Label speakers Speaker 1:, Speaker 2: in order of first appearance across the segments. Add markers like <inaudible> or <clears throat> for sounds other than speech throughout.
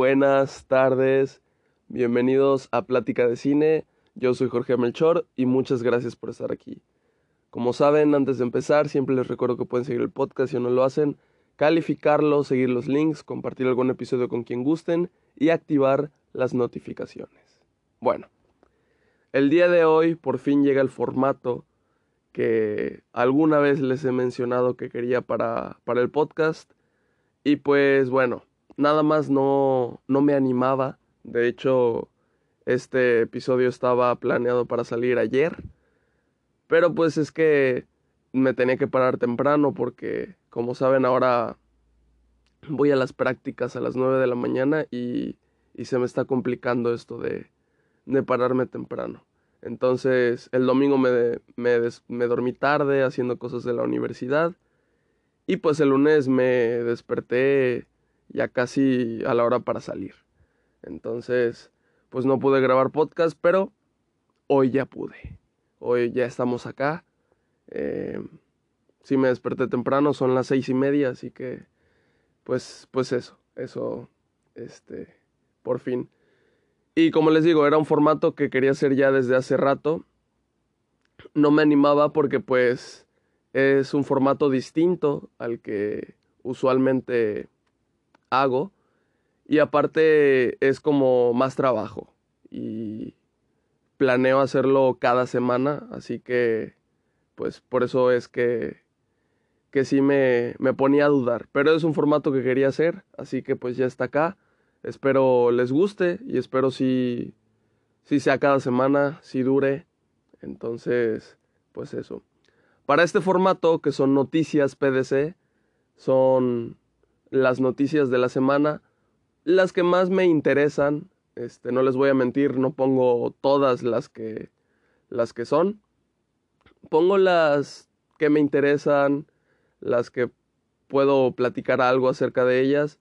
Speaker 1: buenas tardes, bienvenidos a Plática de Cine. Yo soy Jorge Melchor y muchas gracias por estar aquí. Como saben, antes de empezar, siempre les recuerdo que pueden seguir el podcast si no lo hacen, calificarlo, seguir los links, compartir algún episodio con quien gusten y activar las notificaciones. Bueno, el día de hoy por fin llega el formato que alguna vez les he mencionado que quería para, para el podcast. Y pues bueno, nada más no, no me animaba. De hecho, este episodio estaba planeado para salir ayer. Pero pues es que me tenía que parar temprano porque, como saben, ahora voy a las prácticas a las 9 de la mañana y, y se me está complicando esto de, de pararme temprano. Entonces el domingo me, me, me, dormí tarde haciendo cosas de la universidad y pues el lunes me desperté ya casi a la hora para salir. Entonces pues no pude grabar podcast, pero hoy ya pude. Hoy ya estamos acá. Eh, sí me desperté temprano, son las seis y media, así que pues, pues eso, eso, este, por fin. Y como les digo, era un formato que quería hacer ya desde hace rato. No me animaba porque pues es un formato distinto al que usualmente hago. Y aparte es como más trabajo. Y planeo hacerlo cada semana. Así que pues por eso es que, que sí me, me ponía a dudar. Pero es un formato que quería hacer. Así que pues ya está acá. Espero les guste y espero si, si sea cada semana, si dure. Entonces, pues eso. Para este formato, que son noticias PDC, son las noticias de la semana, las que más me interesan. Este, no les voy a mentir, no pongo todas las que, las que son. Pongo las que me interesan, las que puedo platicar algo acerca de ellas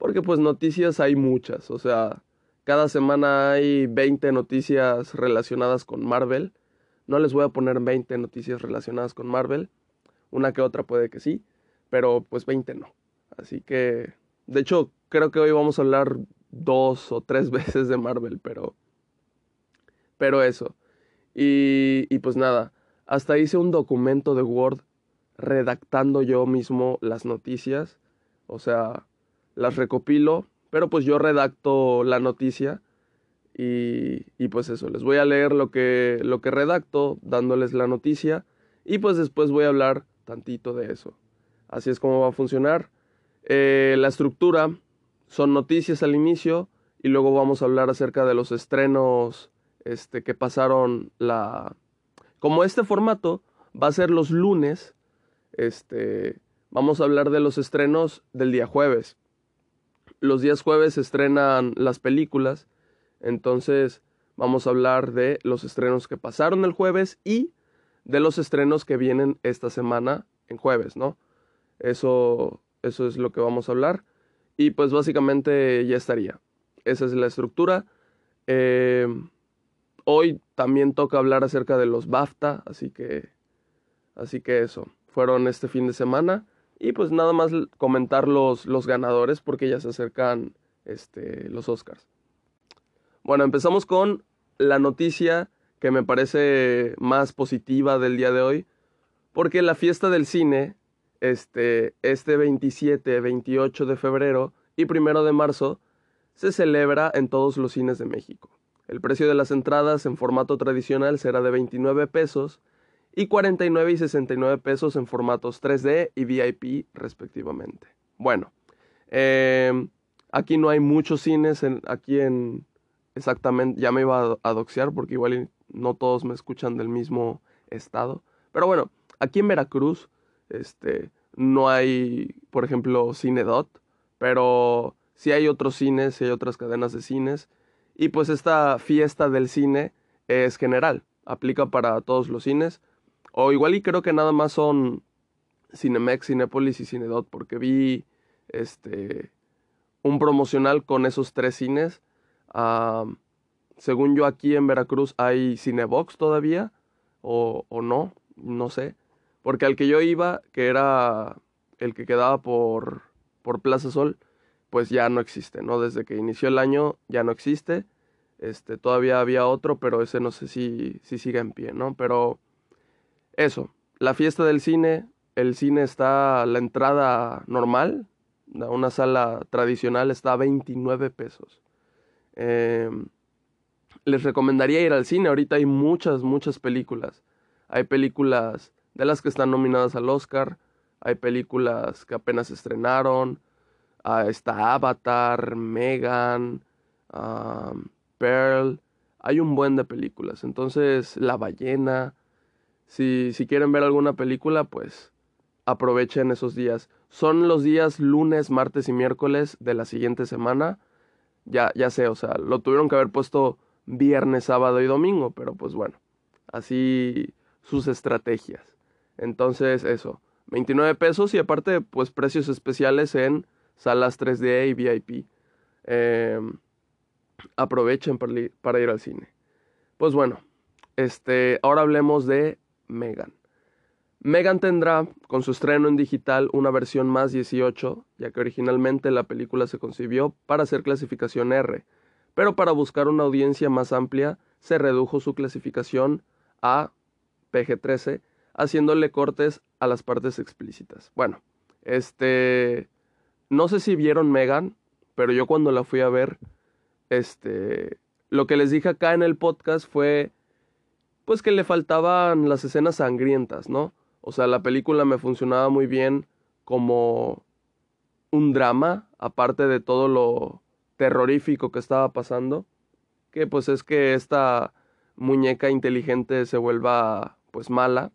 Speaker 1: porque pues noticias hay muchas, o sea, cada semana hay 20 noticias relacionadas con Marvel. No les voy a poner 20 noticias relacionadas con Marvel, una que otra puede que sí, pero pues 20 no. Así que, de hecho, creo que hoy vamos a hablar dos o tres <laughs> veces de Marvel, pero... Pero eso. Y, y pues nada, hasta hice un documento de Word redactando yo mismo las noticias. O sea, las recopilo, pero pues yo redacto la noticia y, y, pues eso, les voy a leer lo que, lo que redacto dándoles la noticia y pues después voy a hablar tantito de eso. Así es como va a funcionar. Eh, la estructura son noticias al inicio y luego vamos a hablar acerca de los estrenos este, que pasaron la... Como este formato va a ser los lunes, este, vamos a hablar de los estrenos del día jueves los días jueves se estrenan las películas, entonces vamos a hablar de los estrenos que pasaron el jueves y de los estrenos que vienen esta semana en jueves, ¿no? Eso, eso es lo que vamos a hablar. Y pues básicamente ya estaría. Esa es la estructura. Eh, hoy también toca hablar acerca de los BAFTA, así que, así que eso. Fueron este fin de semana. Y pues nada más comentar los, los ganadores porque ya se acercan este, los Oscars. Bueno, empezamos con la noticia que me parece más positiva del día de hoy. Porque la fiesta del cine, este, este 27, 28 de febrero y 1 de marzo, se celebra en todos los cines de México. El precio de las entradas en formato tradicional será de 29 pesos y 49 y 69 pesos en formatos 3D y VIP respectivamente. Bueno, em, aquí no hay muchos cines, aquí en exactamente, ya me iba a doxear porque igual no todos me escuchan del mismo estado, pero bueno, aquí en Veracruz, este, no hay, por ejemplo, Cinedot, pero sí hay otros cines, sí hay otras cadenas de cines, y pues esta fiesta del cine es general, aplica para todos los cines, o igual y creo que nada más son Cinemex, Cinepolis y Cinedot, porque vi este un promocional con esos tres cines. según yo aquí en Veracruz hay Cinebox todavía, o, o no, no sé. Porque al que yo iba, que era el que quedaba por, por Plaza Sol, pues ya no existe, ¿no? Desde que inició el año ya no existe. Este, todavía había otro, pero ese no sé si, si sigue en pie, ¿no? Pero eso, la fiesta del cine, el cine está, la entrada normal, una sala tradicional está a 29 pesos. Em, les recomendaría ir al cine, ahorita hay muchas, muchas películas. Hay películas de las que están nominadas al Oscar, hay películas que apenas estrenaron, uh, está Avatar, Megan, Pearl, hay un buen de películas. Entonces, La ballena, si, si quieren ver alguna película, pues aprovechen esos días. Son los días lunes, martes y miércoles de la siguiente semana. Ya, ya sé, o sea, lo tuvieron que haber puesto viernes, sábado y domingo, pero pues bueno, así sus estrategias. Entonces, eso, 29 pesos y aparte, pues precios especiales en salas 3D y VIP. Em, aprovechen para, ir al cine. Pues bueno, este, ahora hablemos de Megan. Megan tendrá, con su estreno en digital, una versión más 18, ya que originalmente la película se concibió para ser clasificación R, pero para buscar una audiencia más amplia se redujo su clasificación a PG-13, haciéndole cortes a las partes explícitas. Bueno, este, no sé si vieron Megan, pero yo cuando la fui a ver, este, lo que les dije acá en el podcast fue, pues que le faltaban las escenas sangrientas, ¿no? O sea, la película me funcionaba muy bien como un drama, aparte de todo lo terrorífico que estaba pasando, que pues es que esta muñeca inteligente se vuelva pues mala.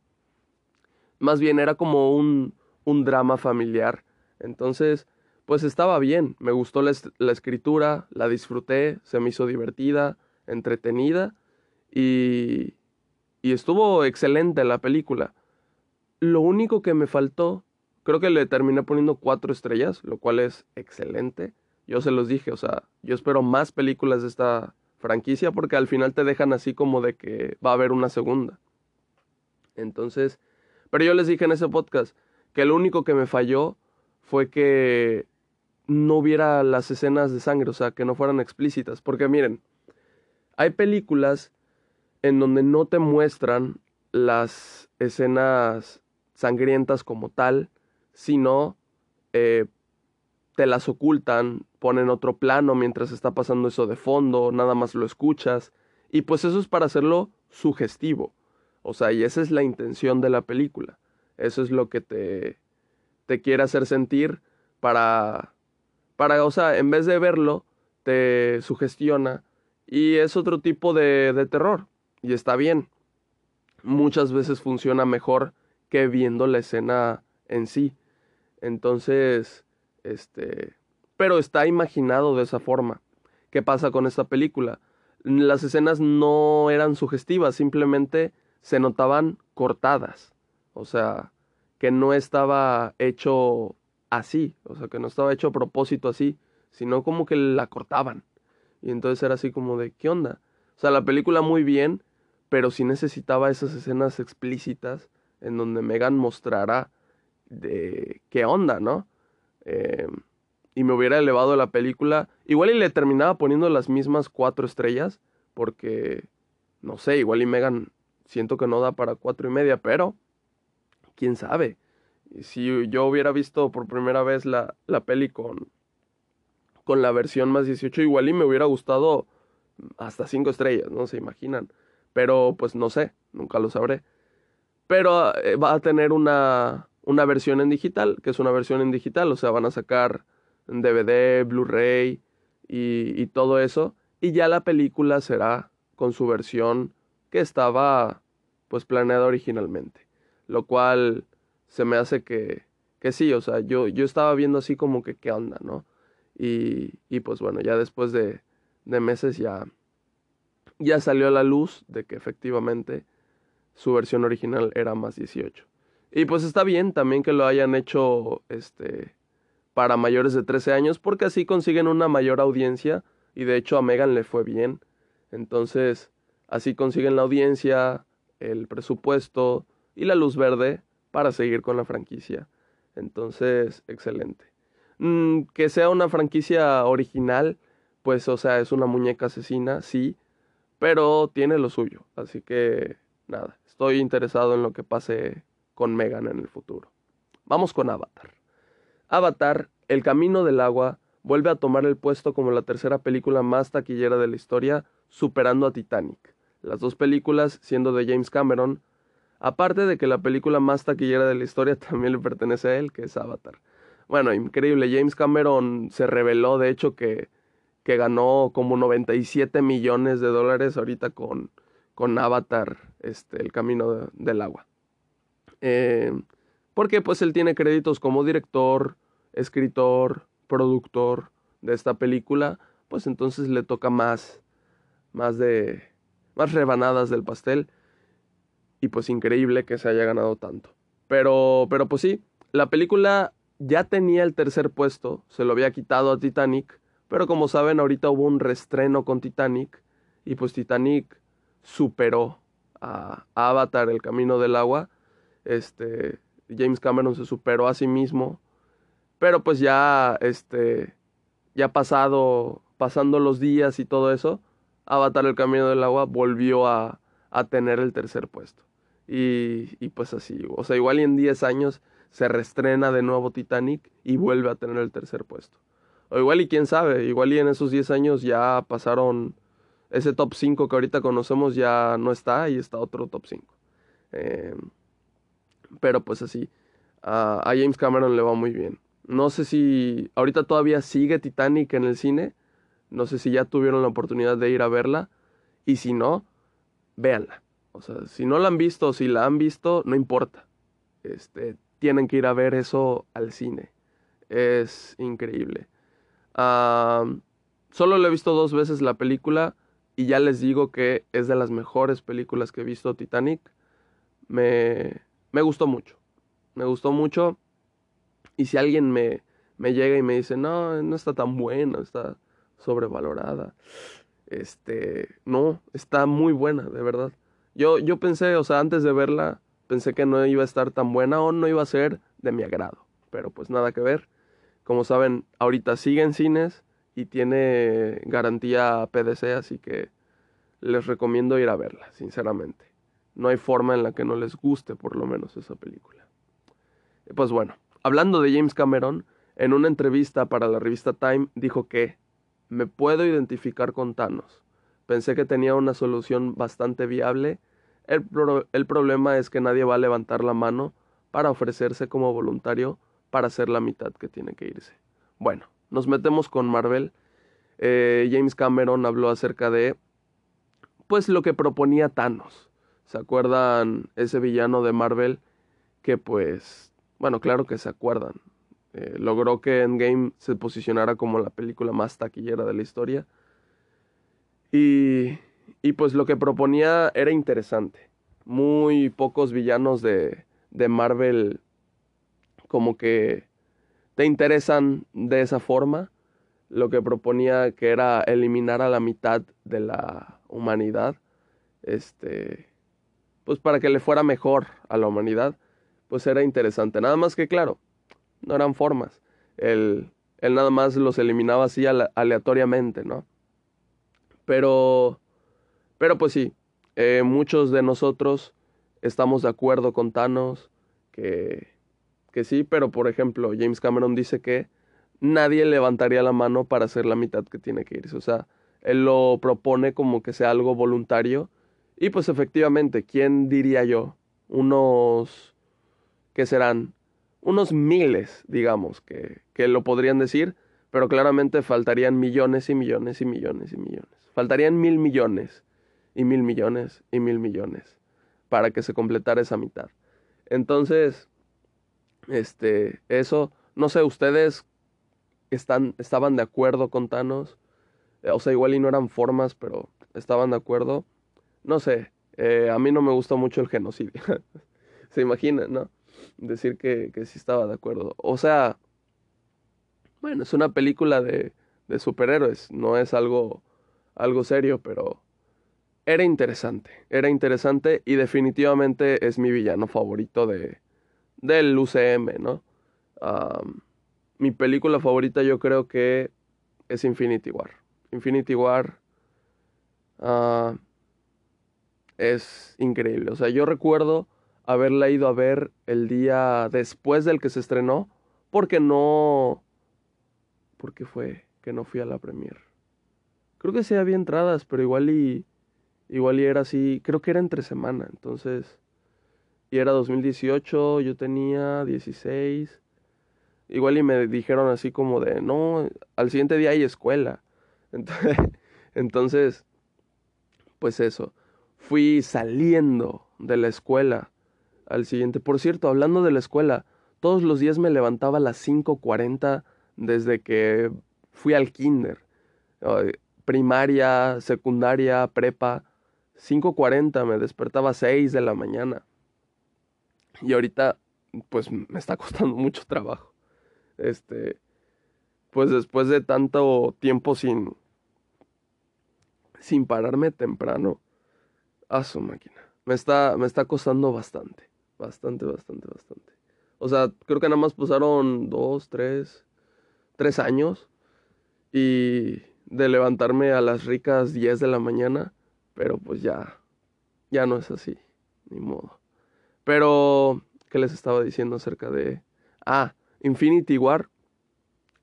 Speaker 1: Más bien era como un, un drama familiar. Entonces, pues estaba bien, me gustó la, la, escritura, la disfruté, se me hizo divertida, entretenida y, y estuvo excelente la película. Lo único que me faltó, creo que le terminé poniendo cuatro estrellas, lo cual es excelente. Yo se los dije, o sea, yo espero más películas de esta franquicia porque al final te dejan así como de que va a haber una segunda. Entonces, pero yo les dije en ese podcast que lo único que me falló fue que no hubiera las escenas de sangre, o sea, que no fueran explícitas. Porque miren, hay películas en donde no te muestran las escenas sangrientas como tal, sino eh, te las ocultan, ponen otro plano mientras está pasando eso de fondo, nada más lo escuchas. Y pues eso es para hacerlo sugestivo. O sea, y esa es la intención de la película. Eso es lo que te, te quiere hacer sentir para para, o sea, en vez de verlo, te sugestiona y es otro tipo de, de terror y está bien. Muchas veces funciona mejor que viendo la escena en sí. Entonces, este, pero está imaginado de esa forma. ¿Qué pasa con esta película? Las escenas no eran sugestivas, simplemente se notaban cortadas. O sea, que no estaba hecho así, o sea, que no estaba hecho a propósito así, sino como que la cortaban. Y entonces era así como de, ¿qué onda? O sea, la película muy bien, pero sí necesitaba esas escenas explícitas en donde Megan mostrara de qué onda, ¿no? Em, y me hubiera elevado la película. Igual y le terminaba poniendo las mismas cuatro estrellas, porque, no sé, igual y Megan siento que no da para cuatro y media, pero, quién sabe si yo hubiera visto por primera vez la, la peli con, con la versión más 18, igual y me hubiera gustado hasta 5 estrellas, no se imaginan. Pero pues no sé, nunca lo sabré. Pero eh, va a tener una, una versión en digital, que es una versión en digital, o sea, van a sacar DVD, Blu-ray y, y todo eso. Y ya la película será con su versión que estaba pues planeada originalmente. Lo cual se me hace que, que sí, o sea, yo, yo estaba viendo así como que qué onda, ¿no? Y, y pues bueno, ya después de, de meses ya, ya salió a la luz de que efectivamente su versión original era más 18. Y pues está bien también que lo hayan hecho este para mayores de 13 años porque así consiguen una mayor audiencia y de hecho a Megan le fue bien. Entonces, así consiguen la audiencia, el presupuesto y la luz verde para seguir con la franquicia. Entonces, excelente. Mm, que sea una franquicia original, pues, o sea, es una muñeca asesina, sí, pero tiene lo suyo. Así que, nada, estoy interesado en lo que pase con Megan en el futuro. Vamos con Avatar. Avatar, El Camino del Agua, vuelve a tomar el puesto como la tercera película más taquillera de la historia, superando a Titanic. Las dos películas siendo de James Cameron, aparte de que la película más taquillera de la historia <laughs> también le pertenece a él, que es Avatar. Bueno, increíble, James Cameron se reveló de hecho que, que ganó como 97 millones de dólares ahorita con, con Avatar, este, El Camino del Agua. Eh, porque pues él tiene créditos como director, escritor, productor de esta película, pues entonces le toca más, más de, más rebanadas del pastel. Y pues increíble que se haya ganado tanto. Pero, pero pues sí, la película ya tenía el tercer puesto, se lo había quitado a Titanic, pero como saben ahorita hubo un restreno con Titanic y pues Titanic superó a, Avatar, el camino del agua. Este, James Cameron se superó a sí mismo, pero pues ya, este, ya pasado, pasando los días y todo eso, Avatar, el camino del agua volvió a, a tener el tercer puesto. Y, y pues así, o sea, igual y en 10 años se restrena de nuevo Titanic y vuelve a tener el tercer puesto. O igual y quién sabe, igual y en esos 10 años ya pasaron ese top 5 que ahorita conocemos ya no está y está otro top 5. Em, pero pues así, a, a James Cameron le va muy bien. No sé si ahorita todavía sigue Titanic en el cine, no sé si ya tuvieron la oportunidad de ir a verla y si no, véanla. O sea, si no la han visto o si la han visto, no importa. Este, tienen que ir a ver eso al cine. Es increíble. solo lo he visto dos veces la película y ya les digo que es de las mejores películas que he visto Titanic. Me, me gustó mucho. Me gustó mucho. Y si alguien me, me llega y me dice, no, no está tan buena, está sobrevalorada. Este, no, está muy buena, de verdad. Yo, yo pensé, o sea, antes de verla, Pensé que no iba a estar tan buena o no iba a ser de mi agrado. Pero pues nada que ver. Como saben, ahorita sigue en cines y tiene garantía PDC, así que les recomiendo ir a verla, sinceramente. No hay forma en la que no les guste por lo menos esa película. Pues bueno, hablando de James Cameron, en una entrevista para la revista Time dijo que me puedo identificar con Thanos. Pensé que tenía una solución bastante viable el, problema es que nadie va a levantar la mano para ofrecerse como voluntario para hacer la mitad que tiene que irse. Bueno, nos metemos con Marvel. Eh, James Cameron habló acerca de, pues, lo que proponía Thanos. ¿Se acuerdan ese villano de Marvel que, pues, bueno, claro que se acuerdan. Eh, logró que Endgame se posicionara como la película más taquillera de la historia. Y y pues lo que proponía era interesante. Muy pocos villanos de, de Marvel como que te interesan de esa forma. Lo que proponía que era eliminar a la mitad de la humanidad. Este. Pues para que le fuera mejor a la humanidad. Pues era interesante. Nada más que claro. No eran formas. Él, nada más los eliminaba así aleatoriamente, ¿no? Pero pero pues sí, eh, muchos de nosotros estamos de acuerdo con Thanos, que, que sí, pero por ejemplo, James Cameron dice que nadie levantaría la mano para hacer la mitad que tiene que irse. O sea, él lo propone como que sea algo voluntario. Y pues efectivamente, ¿quién diría yo? Unos, ¿qué serán? Unos miles, digamos, que, que lo podrían decir, pero claramente faltarían millones y millones y millones y millones. Faltarían mil millones y mil millones y mil millones para que se completara esa mitad. Entonces, este, eso, no sé, ustedes están, estaban de acuerdo con Thanos, eh, o sea, igual y no eran formas, pero estaban de acuerdo. No sé, eh, a mí no me gusta mucho el genocidio. <laughs> se imaginan, ¿no? Decir que, que sí estaba de acuerdo. O sea, bueno, es una película de, de superhéroes, no es algo, algo serio, pero era interesante, era interesante y definitivamente es mi villano favorito de, del UCM, ¿no? mi película favorita yo creo que es Infinity War. Infinity War ah, es increíble. O sea, yo recuerdo haberla ido a ver el día después del que se estrenó, porque no... ¿Por qué fue que no fui a la premier? Creo que sí había entradas, pero igual y... Igual y era así, creo que era entre semana, entonces... Y era 2018, yo tenía 16. Igual y me dijeron así como de, no, al siguiente día hay escuela. <laughs> Entonces, entonces pues eso, fui saliendo de la escuela al siguiente. Por cierto, hablando de la escuela, todos los días me levantaba a las 5.40 desde que fui al kinder. Primaria, secundaria, prepa. 5.40 me despertaba a 6 de la mañana. Y ahorita, pues me está <laughs> costando mucho trabajo. Este, pues después de tanto tiempo sin, sin pararme temprano, a su máquina. Me está, me está costando bastante. Bastante, bastante, bastante. O sea, creo que nada más pasaron dos, tres, tres años. Y de levantarme a las ricas 10 de la mañana. Pero pues ya, ya no es así. Ni modo. Pero, ¿qué les estaba diciendo acerca de... Ah, Infinity War.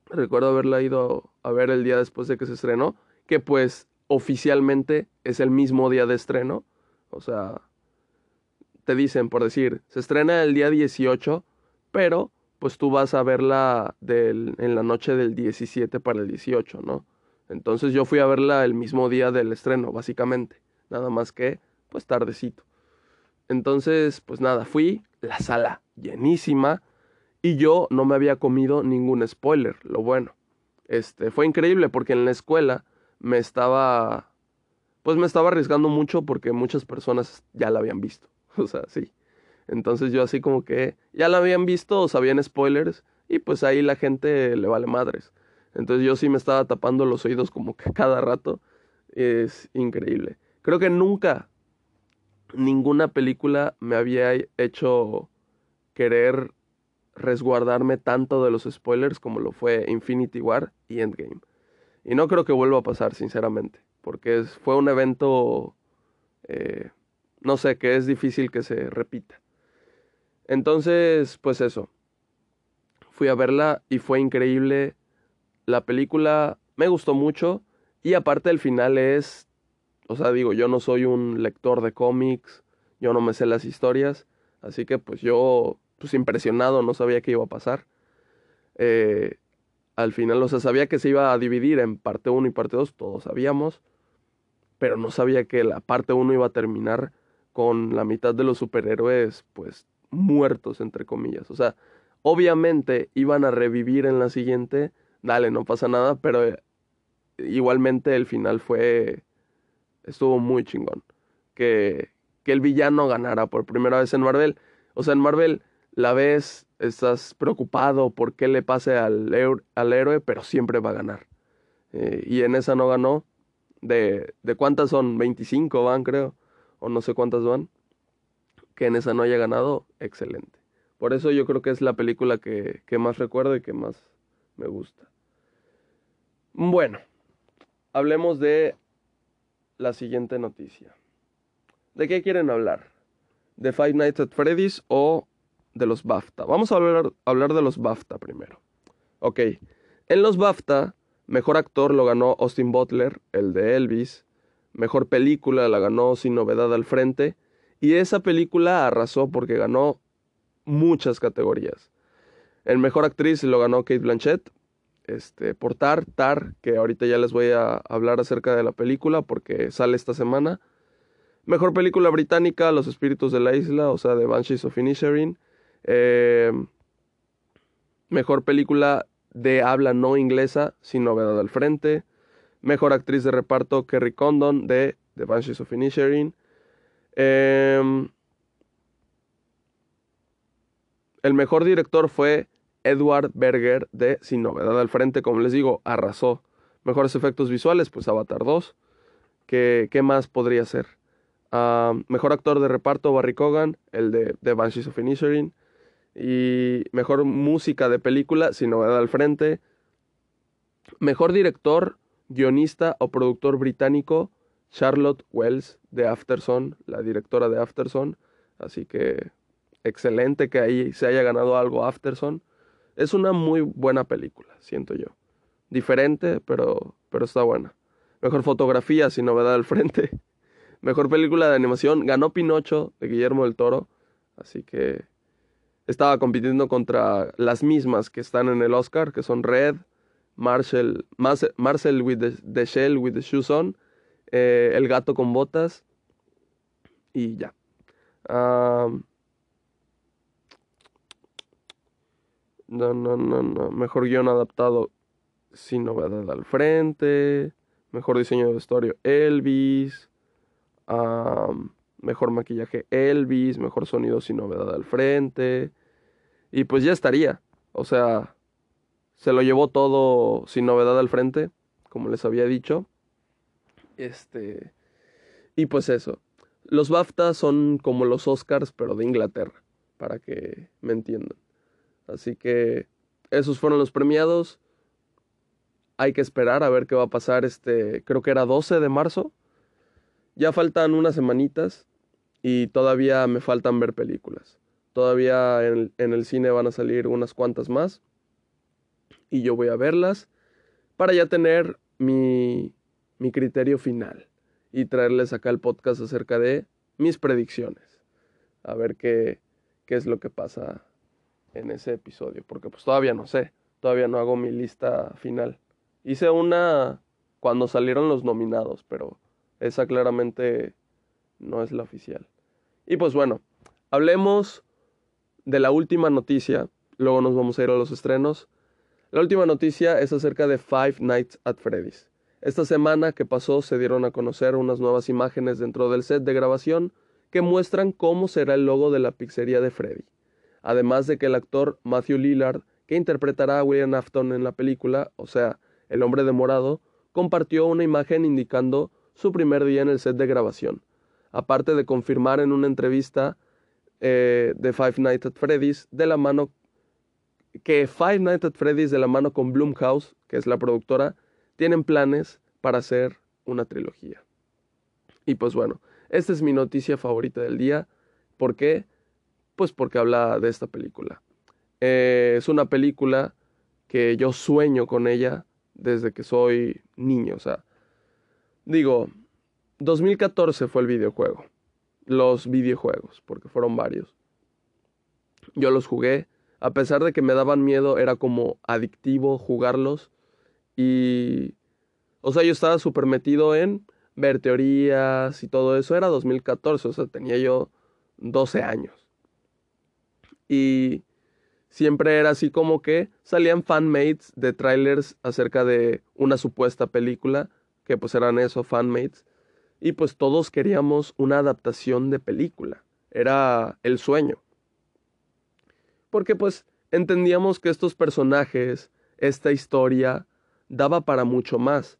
Speaker 1: Recuerdo haberla ido a ver el día después de que se estrenó. Que pues oficialmente es el mismo día de estreno. O sea, te dicen, por decir, se estrena el día 18, pero pues tú vas a verla en la noche del 17 para el 18, ¿no? Entonces yo fui a verla el mismo día del estreno, básicamente. Nada más que, pues tardecito. Entonces, pues nada, fui, la sala llenísima y yo no me había comido ningún spoiler, lo bueno. Este, fue increíble porque en la escuela me estaba, pues me estaba arriesgando mucho porque muchas personas ya la habían visto. <laughs> O sea, sí. Entonces yo así como que ya la habían visto sabían spoilers y pues ahí la gente le vale madres. Entonces yo sí me estaba tapando los oídos como que cada rato. Es increíble. Creo que nunca ninguna película me había hecho querer resguardarme tanto de los spoilers como lo fue Infinity War y Endgame. Y no creo que vuelva a pasar, sinceramente, porque fue un evento eh, no sé, que es difícil que se repita. Entonces, pues eso. Fui a verla y fue increíble. La película me gustó mucho y aparte el final es, o sea, digo, yo no soy un lector de cómics, yo no me sé las historias, así que pues yo, pues impresionado, no sabía qué iba a pasar. Eh, al final, o sea, sabía que se iba a dividir en parte 1 y parte 2, todos sabíamos, pero no sabía que la parte 1 iba a terminar con la mitad de los superhéroes pues muertos entre comillas. O sea, obviamente iban a revivir en la siguiente, dale, no pasa nada, pero eh, igualmente el final fue estuvo muy chingón. Que, que el villano ganara por primera vez en Marvel. O sea, en Marvel la ves, estás preocupado por qué le pase al, al héroe, pero siempre va a ganar. Eh, y en esa no ganó. De, ¿De cuántas son? 25 van, creo o no sé cuántas van, que en esa no haya ganado, excelente. Por eso yo creo que es la película que, más recuerdo y que más me gusta. Bueno, hablemos de la siguiente noticia. ¿De qué quieren hablar? ¿De Five Nights at Freddy's o de los BAFTA? Vamos a hablar, hablar de los BAFTA primero. Ok, en los BAFTA, mejor actor lo ganó Austin Butler, el de Elvis. Mejor película la ganó Sin Novedad al Frente. Y esa película arrasó porque ganó muchas categorías. El mejor actriz lo ganó Kate Blanchett. Este, por Tar, Tar, que ahorita ya les voy a hablar acerca de la película porque sale esta semana. Mejor película británica, Los Espíritus de la Isla, o sea, de Banshees of Inisherin. Em, mejor película de habla no inglesa, Sin Novedad al Frente. Mejor actriz de reparto, Kerry Condon de The Banshees of Inisherin. Em, el mejor director fue Edward Berger de Sin Novedad al Frente, como les digo, arrasó. Mejores efectos visuales, pues Avatar 2. ¿Qué, qué más podría ser? Mejor actor de reparto, Barry Cogan, el de The Banshees of Inisherin. Y mejor música de película, sin novedad al frente. Mejor director, guionista o productor británico, Charlotte Wells de Afterson, la directora de Afterson. Así que excelente que ahí se haya ganado algo Afterson. Es una muy buena película, siento yo. Diferente, pero, pero está buena. Mejor fotografía, sin novedad al frente. <laughs> Mejor película de animación, ganó Pinocho de Guillermo del Toro. Así que estaba compitiendo contra las mismas que están en el Oscar, que son Red, Marcel, with the, Shell with the Shoes On, eh, El gato con botas y ya. no, no, no, no. Mejor guion adaptado sin novedad al frente. Mejor diseño de vestuario Elvis. mejor maquillaje Elvis. Mejor sonido sin novedad al frente. Y pues ya estaría. O sea, se lo llevó todo sin novedad al frente, como les había dicho. Este. Y pues eso. Los BAFTA son como los Oscars, pero de Inglaterra, para que me entiendan. Así que esos fueron los premiados. Hay que esperar a ver qué va a pasar este, creo que era 12 de marzo. Ya faltan unas semanitas y todavía me faltan ver películas. Todavía en, el cine van a salir unas cuantas más y yo voy a verlas para ya tener mi, mi criterio final y traerles acá el podcast acerca de mis predicciones. A ver qué, qué es lo que pasa en ese episodio, porque pues todavía no sé, todavía no hago mi lista final. Hice una cuando salieron los nominados, pero esa claramente no es la oficial. Y pues bueno, hablemos de la última noticia, luego nos vamos a ir a los estrenos. La última noticia es acerca de Five Nights at Freddy's. Esta semana que pasó se dieron a conocer unas nuevas imágenes dentro del set de grabación que muestran cómo será el logo de la pizzería de Freddy además de que el actor Matthew Lillard, que interpretará a William Afton en la película, o sea, el hombre de morado, compartió una imagen indicando su primer día en el set de grabación, aparte de confirmar en una entrevista eh, de Five Nights at Freddy's de la mano que Five Nights at Freddy's de la mano con Blumhouse, que es la productora, tienen planes para hacer una trilogía. Y pues bueno, esta es mi noticia favorita del día. ¿Por qué? Pues porque habla de esta película. Eh, es una película que yo sueño con ella desde que soy niño. O sea, digo, 2014 fue el videojuego. Los videojuegos, porque fueron varios. Yo los jugué. A pesar de que me daban miedo, era como adictivo jugarlos. Y... O sea, yo estaba súper metido en ver teorías y todo eso. Era 2014, o sea, tenía yo 12 años. Y siempre era así como que salían fanmates de trailers acerca de una supuesta película, que pues eran eso, fanmates. Y pues todos queríamos una adaptación de película. Era el sueño. Porque pues entendíamos que estos personajes, esta historia, daba para mucho más.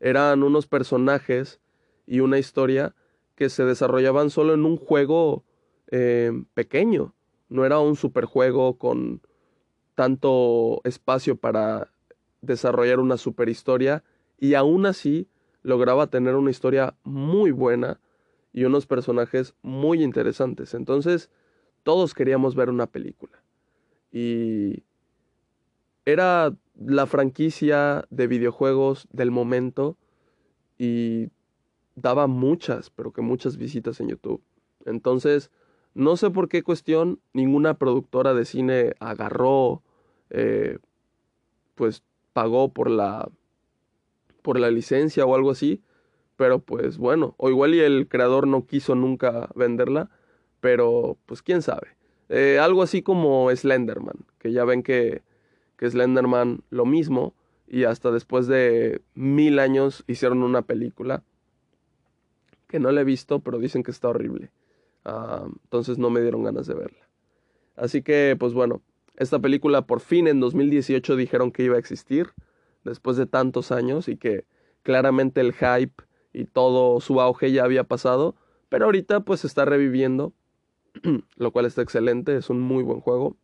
Speaker 1: Eran unos personajes y una historia que se desarrollaban solo en un juego eh, pequeño no era un superjuego con tanto espacio para desarrollar una super historia y aún así lograba tener una historia muy buena y unos personajes muy interesantes. Entonces, todos queríamos ver una película. Y era la franquicia de videojuegos del momento y daba muchas, pero que muchas visitas en YouTube. Entonces, no sé por qué cuestión ninguna productora de cine agarró, eh, pues pagó por la, por la licencia o algo así. Pero pues bueno, o igual y el creador no quiso nunca venderla, pero pues quién sabe. Eh, algo así como Slenderman, que ya ven que, Slenderman lo mismo y hasta después de mil años hicieron una película que no la he visto, pero dicen que está horrible. Ah, entonces no me dieron ganas de verla. Así que, pues bueno, esta película por fin en 2018 dijeron que iba a existir, después de tantos años y que claramente el hype y todo su auge ya había pasado, pero ahorita pues está reviviendo, <clears throat> lo cual está excelente, es un muy buen juego,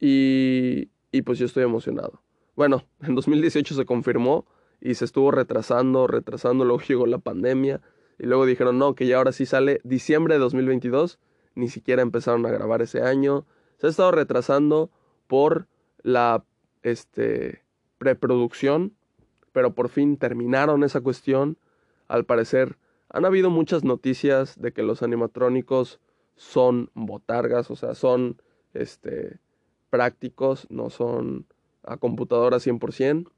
Speaker 1: Y, y pues yo estoy emocionado. Bueno, <laughs> en 2018 se confirmó y se estuvo retrasando, retrasando, luego llegó la pandemia y luego dijeron no, que ya ahora sí sale diciembre de 2022, ni siquiera empezaron a grabar ese año, se ha estado retrasando por la este, preproducción, pero por fin terminaron esa cuestión, al parecer han habido muchas noticias de que los animatrónicos son botargas, o sea, son este, prácticos, no son a computadora 100%.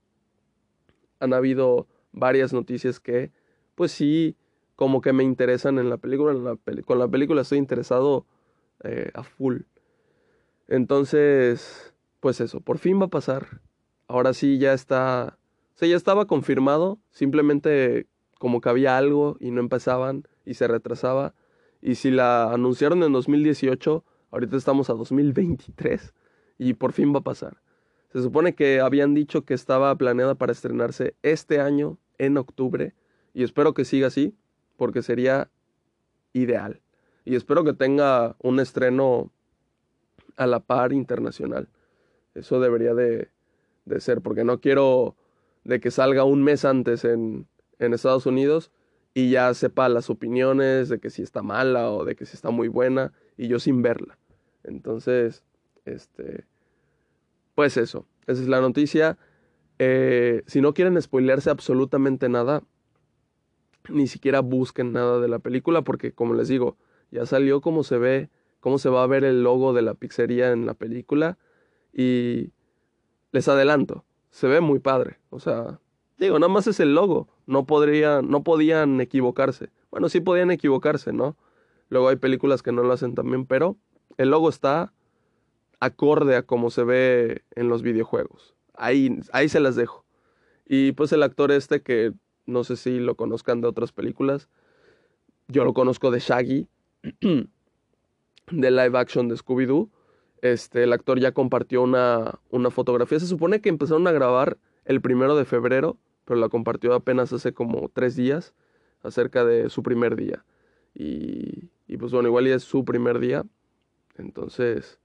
Speaker 1: Han habido varias noticias que, pues sí, como que me interesan en la película. con la película estoy interesado eh, a full. Entonces, pues eso, por fin va a pasar. Ahora sí ya está, o sea, ya estaba confirmado, simplemente como que había algo y no empezaban y se retrasaba. Y si la anunciaron en 2018, ahorita estamos a 2023 y por fin va a pasar. Se supone que habían dicho que estaba planeada para estrenarse este año, en octubre, y espero que siga así, porque sería ideal. Y espero que tenga un estreno a la par internacional. Eso debería de, de ser, porque no quiero de que salga un mes antes en, en Estados Unidos y ya sepa las opiniones de que si está mala o de que si está muy buena y yo sin verla. Entonces, este, pues eso, esa es la noticia. Eh, si no quieren spoilearse absolutamente nada, ni siquiera busquen nada de la película porque como les digo, ya salió cómo se ve, cómo se va a ver el logo de la pizzería en la película y les adelanto, se ve muy padre, o sea, digo, nada más es el logo, no podrían, no podían equivocarse. Bueno, sí podían equivocarse, ¿no? Luego hay películas que no lo hacen también, pero el logo está acorde a como se ve en los videojuegos. Ahí, ahí se las dejo. Y pues el actor este que no sé si lo conozcan de otras películas, yo lo conozco de Shaggy, <clears throat> de live action de Scooby-Doo. Este, el actor ya compartió una, una fotografía. Se supone que empezaron a grabar el primero de febrero, pero la compartió apenas hace como tres días, acerca de su primer día. Y, y pues bueno, igual ya es su primer día. Entonces,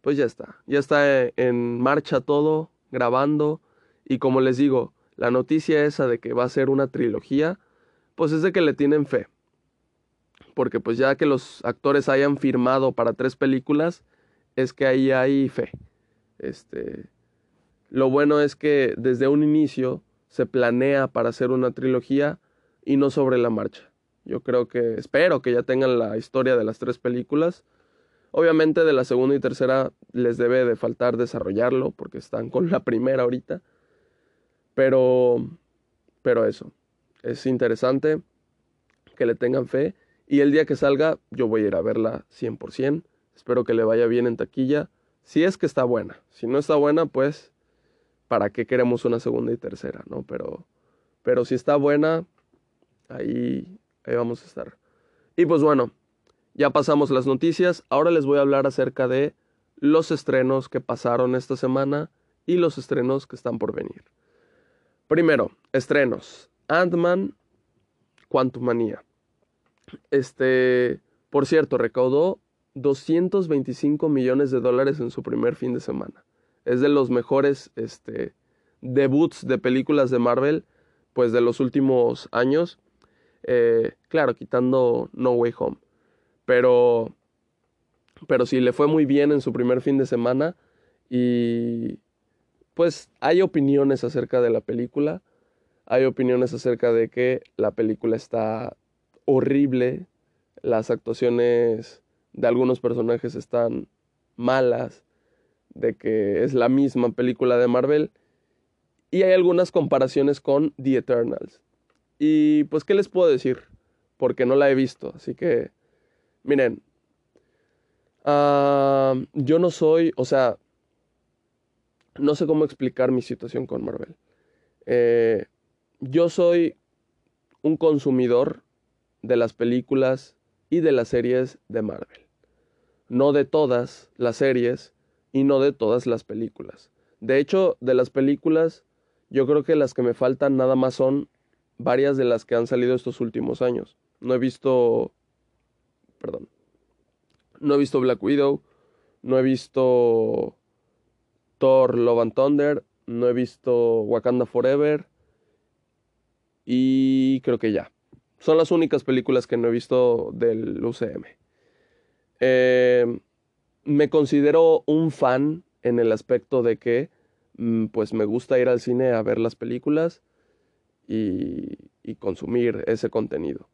Speaker 1: pues ya está. Ya está en marcha todo, grabando. Y como les digo, la noticia esa de que va a ser una trilogía, pues es de que le tienen fe. Porque pues ya que los actores hayan firmado para tres películas, es que ahí hay fe. Este, lo bueno es que desde un inicio se planea para hacer una trilogía y no sobre la marcha. Yo creo que, espero que ya tengan la historia de las tres películas Obviamente de la segunda y tercera les debe de faltar desarrollarlo porque están con la primera ahorita. Pero, pero eso, es interesante que le tengan fe. Y el día que salga yo voy a ir a verla 100%. Espero que le vaya bien en taquilla. Si es que está buena. Si no está buena, pues, ¿para qué queremos una segunda y tercera? ¿no? Pero, pero si está buena, ahí, ahí vamos a estar. Y pues bueno, ya pasamos las noticias, ahora les voy a hablar acerca de los estrenos que pasaron esta semana y los estrenos que están por venir. Primero, estrenos. Ant-Man, Quantumania. Este, por cierto, recaudó 225 millones de dólares en su primer fin de semana. Es de los mejores este, debuts de películas de Marvel, pues de los últimos años. Eh, claro, quitando No Way Home. Pero, pero sí, le fue muy bien en su primer fin de semana y pues hay opiniones acerca de la película. Hay opiniones acerca de que la película está horrible, las actuaciones de algunos personajes están malas, de que es la misma película de Marvel. Y hay algunas comparaciones con The Eternals. Y pues, ¿qué les puedo decir? Porque no la he visto, así que Miren, ah, yo no soy, o sea, no sé cómo explicar mi situación con Marvel. Eh, yo soy un consumidor de las películas y de las series de Marvel. No de todas las series y no de todas las películas. De hecho, de las películas, yo creo que las que me faltan nada más son varias de las que han salido estos últimos años. No he visto perdón. No he visto Black Widow, no he visto Thor Love and Thunder, no he visto Wakanda Forever y creo que ya. Son las únicas películas que no he visto del UCM. Eh, me considero un fan en el aspecto de que mm, pues me gusta ir al cine a ver las películas y, consumir ese contenido.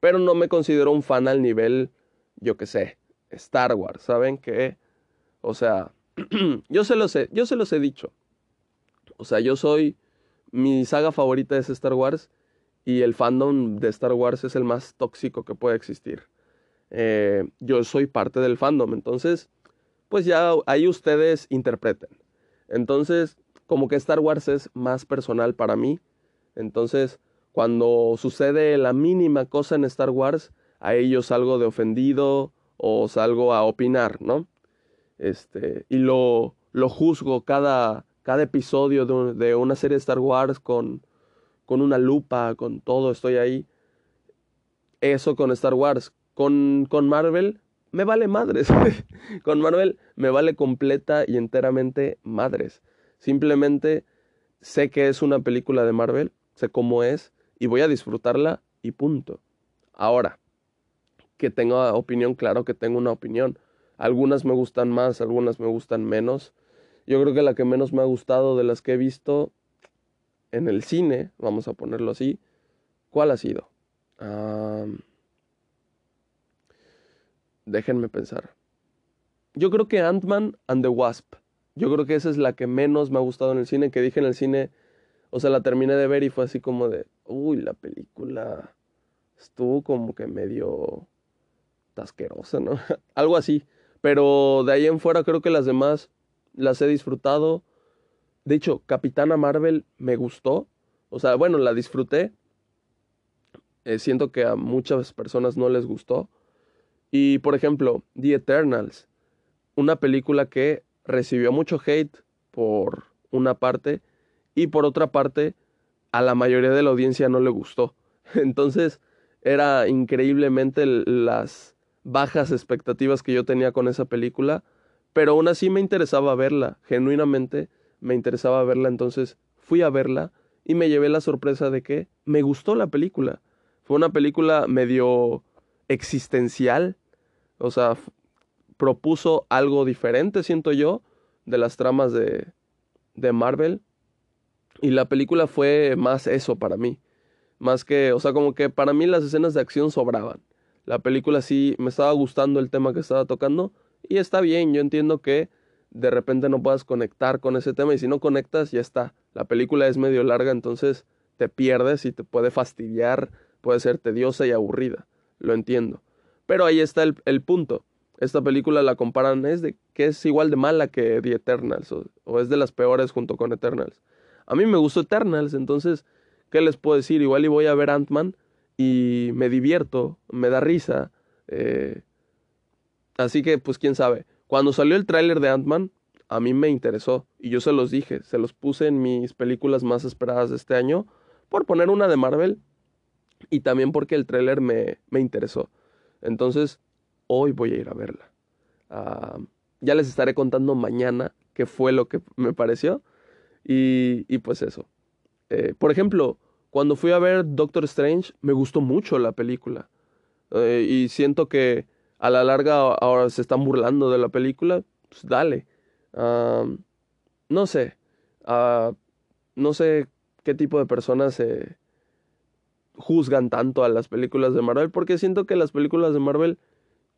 Speaker 1: Pero no me considero un fan al nivel, yo que sé, Star Wars, ¿saben? Que, o sea, <clears throat> yo se los he, yo se los he dicho. O sea, yo soy, mi saga favorita es Star Wars y el fandom de Star Wars es el más tóxico que puede existir. Eh, yo soy parte del fandom, entonces, pues ya ahí ustedes interpreten. Entonces, como que Star Wars es más personal para mí. Entonces, cuando sucede la mínima cosa en Star Wars, a ellos salgo de ofendido o salgo a opinar, ¿no? Este, y lo, lo juzgo cada, cada episodio de, una serie de Star Wars con, con una lupa, con todo, estoy ahí. Eso con Star Wars. Con, con Marvel me vale madres. <laughs> con Marvel me vale completa y enteramente madres. Simplemente sé que es una película de Marvel, sé cómo es y voy a disfrutarla y punto. Ahora, que tenga opinión, claro que tengo una opinión. Algunas me gustan más, algunas me gustan menos. Yo creo que la que menos me ha gustado de las que he visto en el cine, vamos a ponerlo así, ¿cuál ha sido? Déjenme pensar. Yo creo que Ant-Man and the Wasp. Yo creo que esa es la que menos me ha gustado en el cine, que dije en el cine, o sea, la terminé de ver y fue así como de, uy, la película estuvo como que medio tasquerosa, ¿no? <laughs> Algo así. Pero de ahí en fuera creo que las demás las he disfrutado. De hecho, Capitana Marvel me gustó. O sea, bueno, la disfruté. Eh, siento que a muchas personas no les gustó. Y por ejemplo, The Eternals. Una película que recibió mucho hate por una parte. Y por otra parte, a la mayoría de la audiencia no le gustó. <laughs> Entonces, era increíblemente las bajas expectativas que yo tenía con esa película, pero aún así me interesaba verla, genuinamente me interesaba verla, entonces fui a verla y me llevé la sorpresa de que me gustó la película. Fue una película medio existencial, o sea, propuso algo diferente, siento yo, de las tramas de, de Marvel. Y la película fue más eso para mí. Más que, o sea, como que para mí las escenas de acción sobraban. La película sí me estaba gustando el tema que estaba tocando y está bien, yo entiendo que de repente no puedas conectar con ese tema y si no conectas ya está. La película es medio larga, entonces te pierdes y te puede fastidiar, puede ser tediosa y aburrida, lo entiendo. Pero ahí está el, punto. Esta película la comparan, es de que es igual de mala que The Eternals o, o es de las peores junto con Eternals. A mí me gustó Eternals, entonces, ¿qué les puedo decir? Igual y voy a ver Ant-Man y me divierto, me da risa. Eh, así que, pues quién sabe. Cuando salió el tráiler de Ant-Man, a mí me interesó y yo se los dije, se los puse en mis películas más esperadas de este año por poner una de Marvel y también porque el tráiler me, me, interesó. Entonces, hoy voy a ir a verla. Ah, ya les estaré contando mañana qué fue lo que me pareció y, y pues eso. Eh, por ejemplo, cuando fui a ver Doctor Strange, me gustó mucho la película. Eh, y siento que a la larga ahora se están burlando de la película. Pues dale. no sé. Ah, no sé qué tipo de personas se juzgan tanto a las películas de Marvel. Porque siento que las películas de Marvel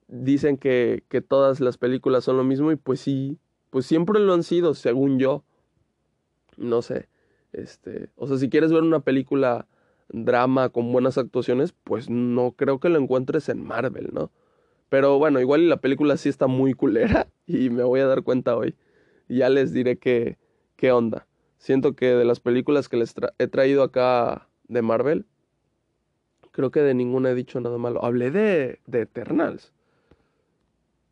Speaker 1: dicen que, que todas las películas son lo mismo. Y pues sí. Pues siempre lo han sido, según yo. No sé. Este, o sea, si quieres ver una película drama con buenas actuaciones, pues no creo que lo encuentres en Marvel, ¿no? Pero bueno, igual la película sí está muy culera <laughs> y me voy a dar cuenta hoy. Ya les diré qué, qué onda. Siento que de las películas que les he traído acá de Marvel, creo que de ninguna he dicho nada malo. Hablé de, de Eternals.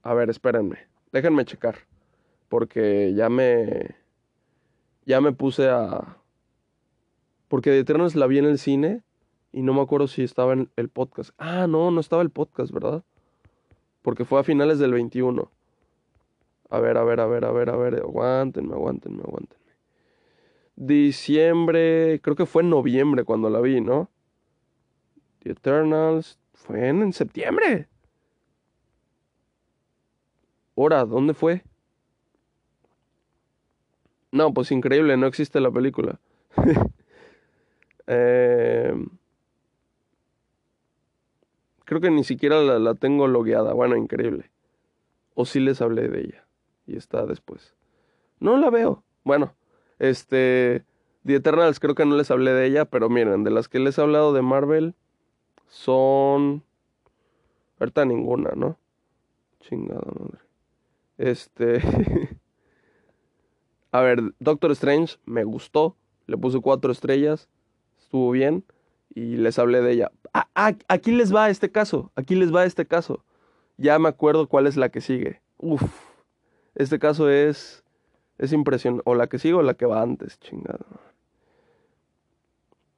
Speaker 1: A ver, espérenme. Déjenme checar. Porque ya me. Ya me puse a, porque de Eternals la vi en el cine y no me acuerdo si estaba en el podcast. Ah, no, no estaba el podcast, ¿verdad? Porque fue a finales del 21. A ver, a ver, a ver, a ver, a ver. Aguántenme, aguántenme, aguántenme. Diciembre, creo que fue en noviembre cuando la vi, ¿no? The Eternals. Fue en, septiembre. Ahora, ¿dónde fue? No, pues increíble, no existe la película. <laughs> Em, creo que ni siquiera la, la, tengo logueada. Bueno, increíble. O sí les hablé de ella. Y está después. No la veo. Bueno, este. The Eternals, creo que no les hablé de ella, pero miren, de las que les he hablado de Marvel, son... Ahorita ninguna, ¿no? Chingada madre. Este... <laughs> A ver, Doctor Strange me gustó. Le puse cuatro estrellas. Estuvo bien. Y les hablé de ella. Ah, ah, aquí les va este caso. Aquí les va este caso. Ya me acuerdo cuál es la que sigue. Uf. Este caso es... Es impresionante. O la que sigue o la que va antes. Chingada.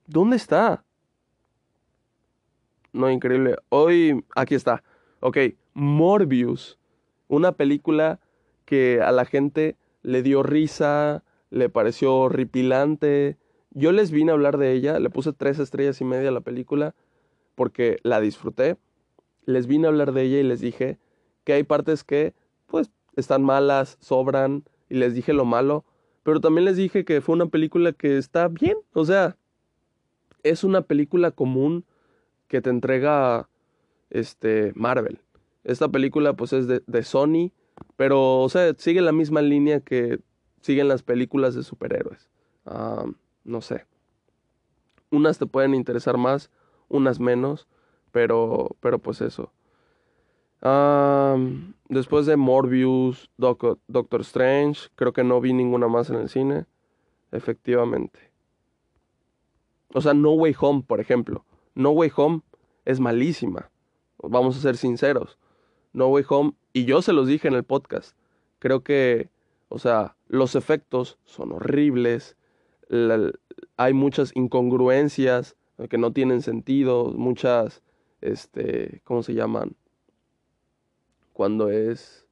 Speaker 1: ¿Dónde está? No, increíble. Hoy, aquí está. Ok, Morbius. Una película que a la gente le dio risa, le pareció horripilante. Yo les vine a hablar de ella, le puse tres estrellas y media a la película porque la disfruté. Les vine a hablar de ella y les dije que hay partes que, pues, están malas, sobran, y les dije lo malo, pero también les dije que fue una película que está bien, o sea, es una película común que te entrega este Marvel. Esta película pues es de, de, Sony, pero o sea, sigue la misma línea que siguen las películas de superhéroes. no sé. Unas te pueden interesar más, unas menos, pero, pero pues eso. después de Morbius, Doctor Strange, creo que no vi ninguna más en el cine. Efectivamente. O sea, No Way Home, por ejemplo. No Way Home es malísima. Vamos a ser sinceros. No Way Home, y yo se los dije en el podcast, creo que, o sea, los efectos son horribles, hay muchas incongruencias que no tienen sentido, muchas, este, ¿cómo se llaman? Cuando es...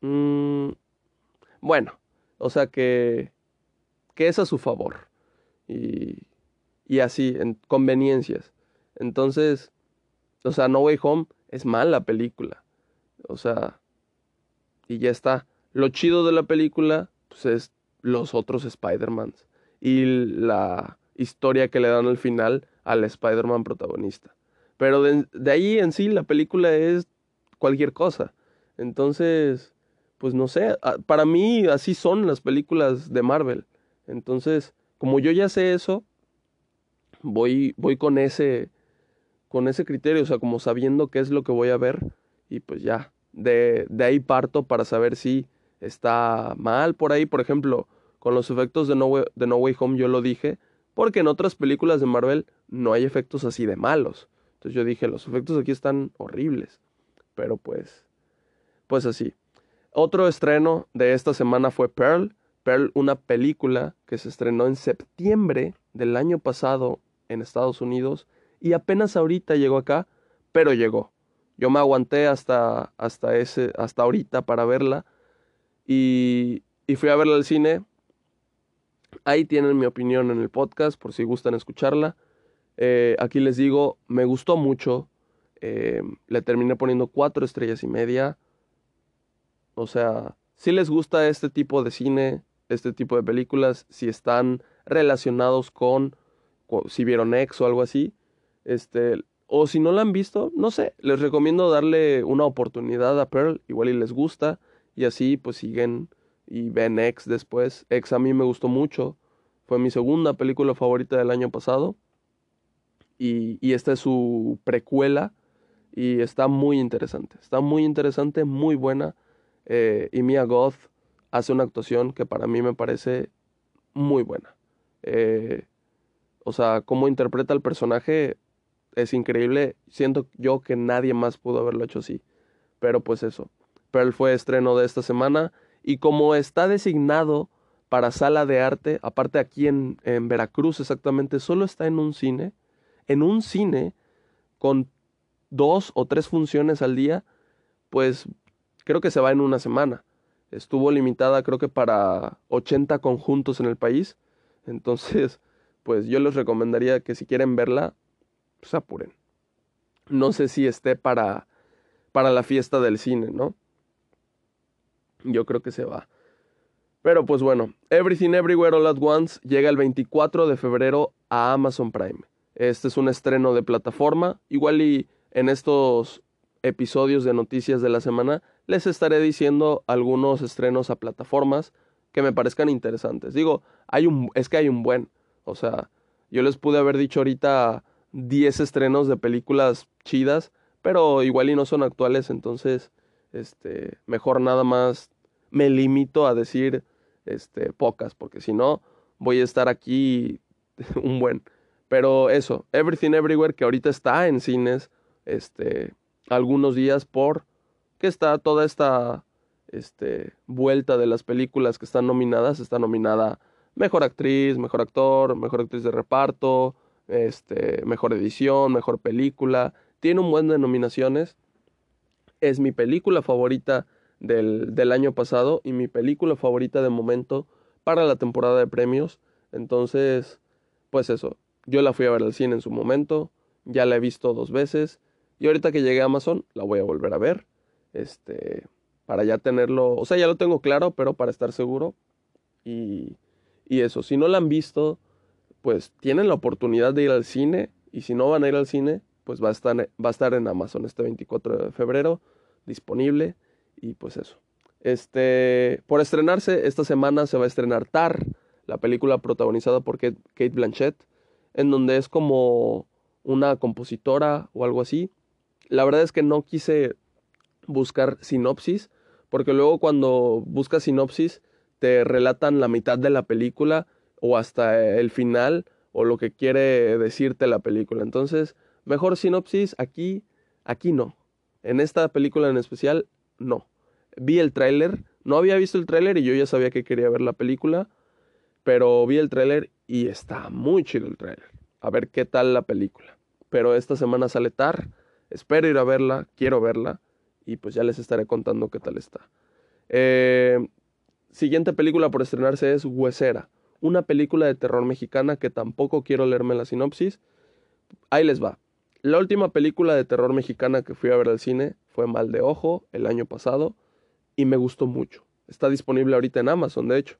Speaker 1: Uh, bueno, o sea que, que es a su favor y, y así, en conveniencias. Entonces, o sea, No Way Home es mala película. O sea, y ya está. Lo chido de la película, pues es los otros Spider-Mans y la historia que le dan al final al Spider-Man protagonista. Pero de, de, ahí en sí la película es cualquier cosa. Entonces, pues no sé, para mí así son las películas de Marvel. Entonces, como yo ya sé eso, voy, voy con ese, con ese criterio, o sea, como sabiendo qué es lo que voy a ver y pues ya, de, de ahí parto para saber si está mal por ahí, por ejemplo, con los efectos de no, de no Way Home yo lo dije, porque en otras películas de Marvel no hay efectos así de malos. Entonces yo dije, los efectos aquí están horribles, pero pues, pues así. Otro estreno de esta semana fue Pearl, una película que se estrenó en septiembre del año pasado en Estados Unidos y apenas ahorita llegó acá, pero llegó. Yo me aguanté hasta, hasta, ese, hasta ahorita para verla y, y fui a verla al cine. Ahí tienen mi opinión en el podcast por si gustan escucharla. Eh, aquí les digo, me gustó mucho. Eh, le terminé poniendo cuatro estrellas y media. O sea, si les gusta este tipo de cine, este tipo de películas, si están relacionados con, si vieron X o algo así, este, o si no la han visto, no sé, les recomiendo darle una oportunidad a Pearl, igual y les gusta, y así pues siguen y ven X después. X a mí me gustó mucho, fue mi segunda película favorita del año pasado, y, y esta es su precuela, y está muy interesante, está muy interesante, muy buena, eh, y Mia Goth hace una actuación que para mí me parece muy buena. Eh, o sea, cómo interpreta el personaje es increíble. Siento yo que nadie más pudo haberlo hecho así. Pero pues eso. Pearl fue estreno de esta semana. Y como está designado para sala de arte, aparte aquí en, en Veracruz exactamente, solo está en un cine. En un cine con dos o tres funciones al día, pues creo que se va en una semana. Estuvo limitada creo que para 80 conjuntos en el país. Entonces, <laughs> pues yo les recomendaría que si quieren verla, pues apuren. No sé si esté para, para la fiesta del cine, ¿no? Yo creo que se va. Pero pues bueno, Everything Everywhere All At Once llega el 24 de febrero a Amazon Prime. Este es un estreno de plataforma. Igual y en estos episodios de noticias de la semana les estaré diciendo algunos estrenos a plataformas que me parezcan interesantes. Digo, hay un, es que hay un buen. O sea, yo les pude haber dicho ahorita 10 estrenos de películas chidas, pero igual y no son actuales, entonces, este, mejor nada más me limito a decir, este, pocas, porque si no, voy a estar aquí <laughs> un buen. Pero eso, Everything Everywhere, que ahorita está en cines, este, algunos días por que está toda esta este, vuelta de las películas que están nominadas, está nominada Mejor Actriz, Mejor Actor, Mejor Actriz de Reparto, este, Mejor Edición, Mejor Película, tiene un buen de nominaciones, es mi película favorita del, del año pasado y mi película favorita de momento para la temporada de premios, entonces, pues eso, yo la fui a ver al cine en su momento, ya la he visto dos veces, y ahorita que llegue a Amazon la voy a volver a ver, este, para ya tenerlo, o sea, ya lo tengo claro, pero para estar seguro. Y, y eso, si no la han visto, pues tienen la oportunidad de ir al cine, y si no van a ir al cine, pues va a estar, va a estar en Amazon este 24 de febrero, disponible, y pues eso. Este, por estrenarse, esta semana se va a estrenar Tar, la película protagonizada por Kate Blanchett, en donde es como una compositora o algo así. La verdad es que no quise buscar sinopsis, porque luego cuando buscas sinopsis te relatan la mitad de la película o hasta el final o lo que quiere decirte la película. Entonces, mejor sinopsis aquí, aquí no. En esta película en especial, no. Vi el tráiler, no había visto el tráiler y yo ya sabía que quería ver la película, pero vi el tráiler y está muy chido el tráiler. A ver qué tal la película. Pero esta semana sale Tar, espero ir a verla, quiero verla y pues ya les estaré contando qué tal está. Eh, siguiente película por estrenarse es Huesera, una película de terror mexicana que tampoco quiero leerme la sinopsis. Ahí les va. La última película de terror mexicana que fui a ver al cine fue Mal de Ojo el año pasado y me gustó mucho. Está disponible ahorita en Amazon, de hecho.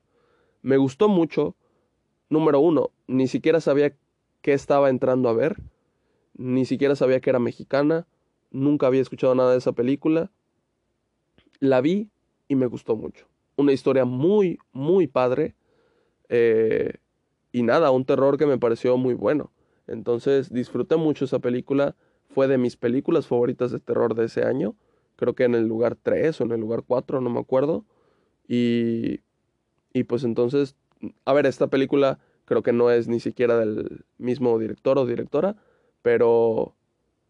Speaker 1: Me gustó mucho. Número uno, ni siquiera sabía qué estaba entrando a ver. Ni siquiera sabía que era mexicana nunca había escuchado nada de esa película. La vi y me gustó mucho. Una historia muy, muy padre. Eh, y nada, un terror que me pareció muy bueno. Entonces disfruté mucho esa película. Fue de mis películas favoritas de terror de ese año. Creo que en el lugar 3 o en el lugar 4, no me acuerdo. Y, y pues entonces, a ver, esta película creo que no es ni siquiera del mismo director o directora. Pero,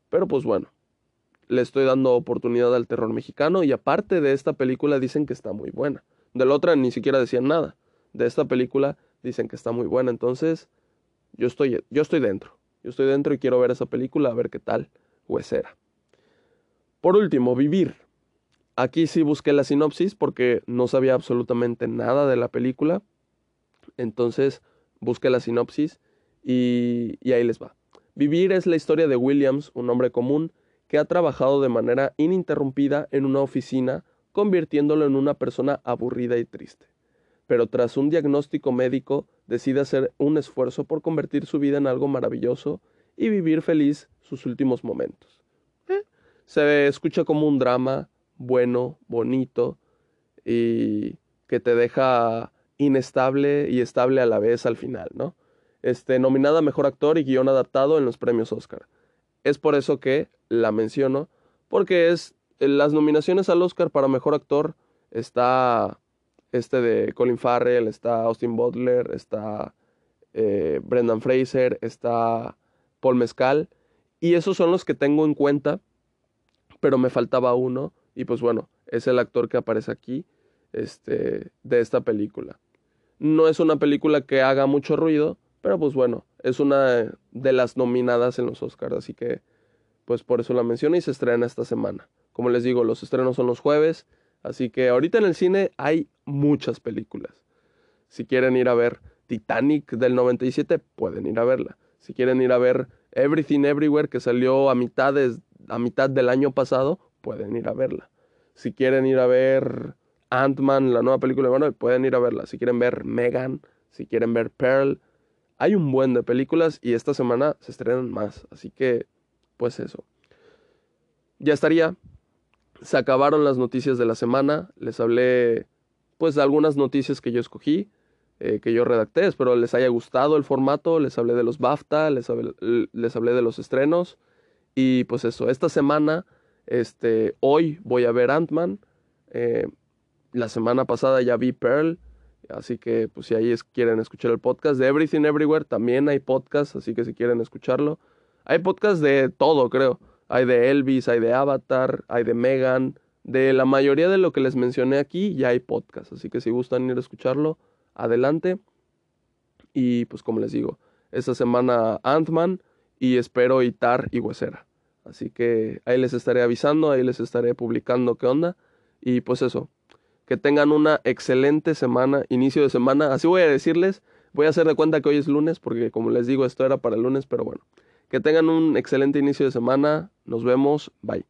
Speaker 1: pero pues bueno, le estoy dando oportunidad al terror mexicano y aparte de esta película dicen que está muy buena. De la otra ni siquiera decían nada. De esta película dicen que está muy buena. Entonces, yo estoy, yo estoy dentro. Yo estoy dentro y quiero ver esa película, a ver qué tal huesera. Por último, Vivir. Aquí sí busqué la sinopsis porque no sabía absolutamente nada de la película. Entonces busqué la sinopsis y, y ahí les va. Vivir es la historia de Williams, un hombre común que ha trabajado de manera ininterrumpida en una oficina, convirtiéndolo en una persona aburrida y triste. Pero tras un diagnóstico médico, decide hacer un esfuerzo por convertir su vida en algo maravilloso y vivir feliz sus últimos momentos. ¿Eh? Se escucha como un drama bueno, bonito y que te deja inestable y estable a la vez al final, ¿no? Este, nominada Mejor Actor y Guión Adaptado en los premios Oscar. Es por eso que la menciono, porque es las nominaciones al Oscar para Mejor Actor está este de Colin Farrell, está Austin Butler, está eh, Brendan Fraser, está Paul Mescal, y esos son los que tengo en cuenta, pero me faltaba uno, y pues bueno, es el actor que aparece aquí, este, de esta película. No es una película que haga mucho ruido, pero pues bueno, es una de las nominadas en los Oscars, así que pues por eso la menciono y se estrena esta semana. Como les digo, los estrenos son los jueves, así que ahorita en el cine hay muchas películas. Si quieren ir a ver Titanic del 97, pueden ir a verla. Si quieren ir a ver Everything Everywhere que salió a mitad, a mitad del año pasado, pueden ir a verla. Si quieren ir a ver Ant-Man, la nueva película de Marvel, pueden ir a verla. Si quieren ver Megan, si quieren ver Pearl, hay un buen de películas y esta semana se estrenan más. Así que, pues eso. Ya estaría. Se acabaron las noticias de la semana. Les hablé, pues, de algunas noticias que yo escogí, eh, que yo redacté. Espero les haya gustado el formato. Les hablé de los BAFTA, les hablé, de los estrenos. Y pues eso, esta semana, este, hoy voy a ver Ant-Man. Eh, la semana pasada ya vi Pearl. Así que, pues si ahí quieren escuchar el podcast de Everything Everywhere, también hay podcast, así que si quieren escucharlo. Hay podcast de todo, creo. Hay de Elvis, hay de Avatar, hay de Megan. De la mayoría de lo que les mencioné aquí ya hay podcast, así que si gustan ir a escucharlo, adelante. Y pues como les digo, esta semana Ant-Man y espero Itar y Huesera. Así que ahí les estaré avisando, ahí les estaré publicando qué onda. Y pues eso, que tengan una excelente semana, inicio de semana. Así voy a decirles, voy a hacer de cuenta que hoy es lunes, porque como les digo, esto era para el lunes, pero bueno. Que tengan un excelente inicio de semana. Nos vemos. Bye.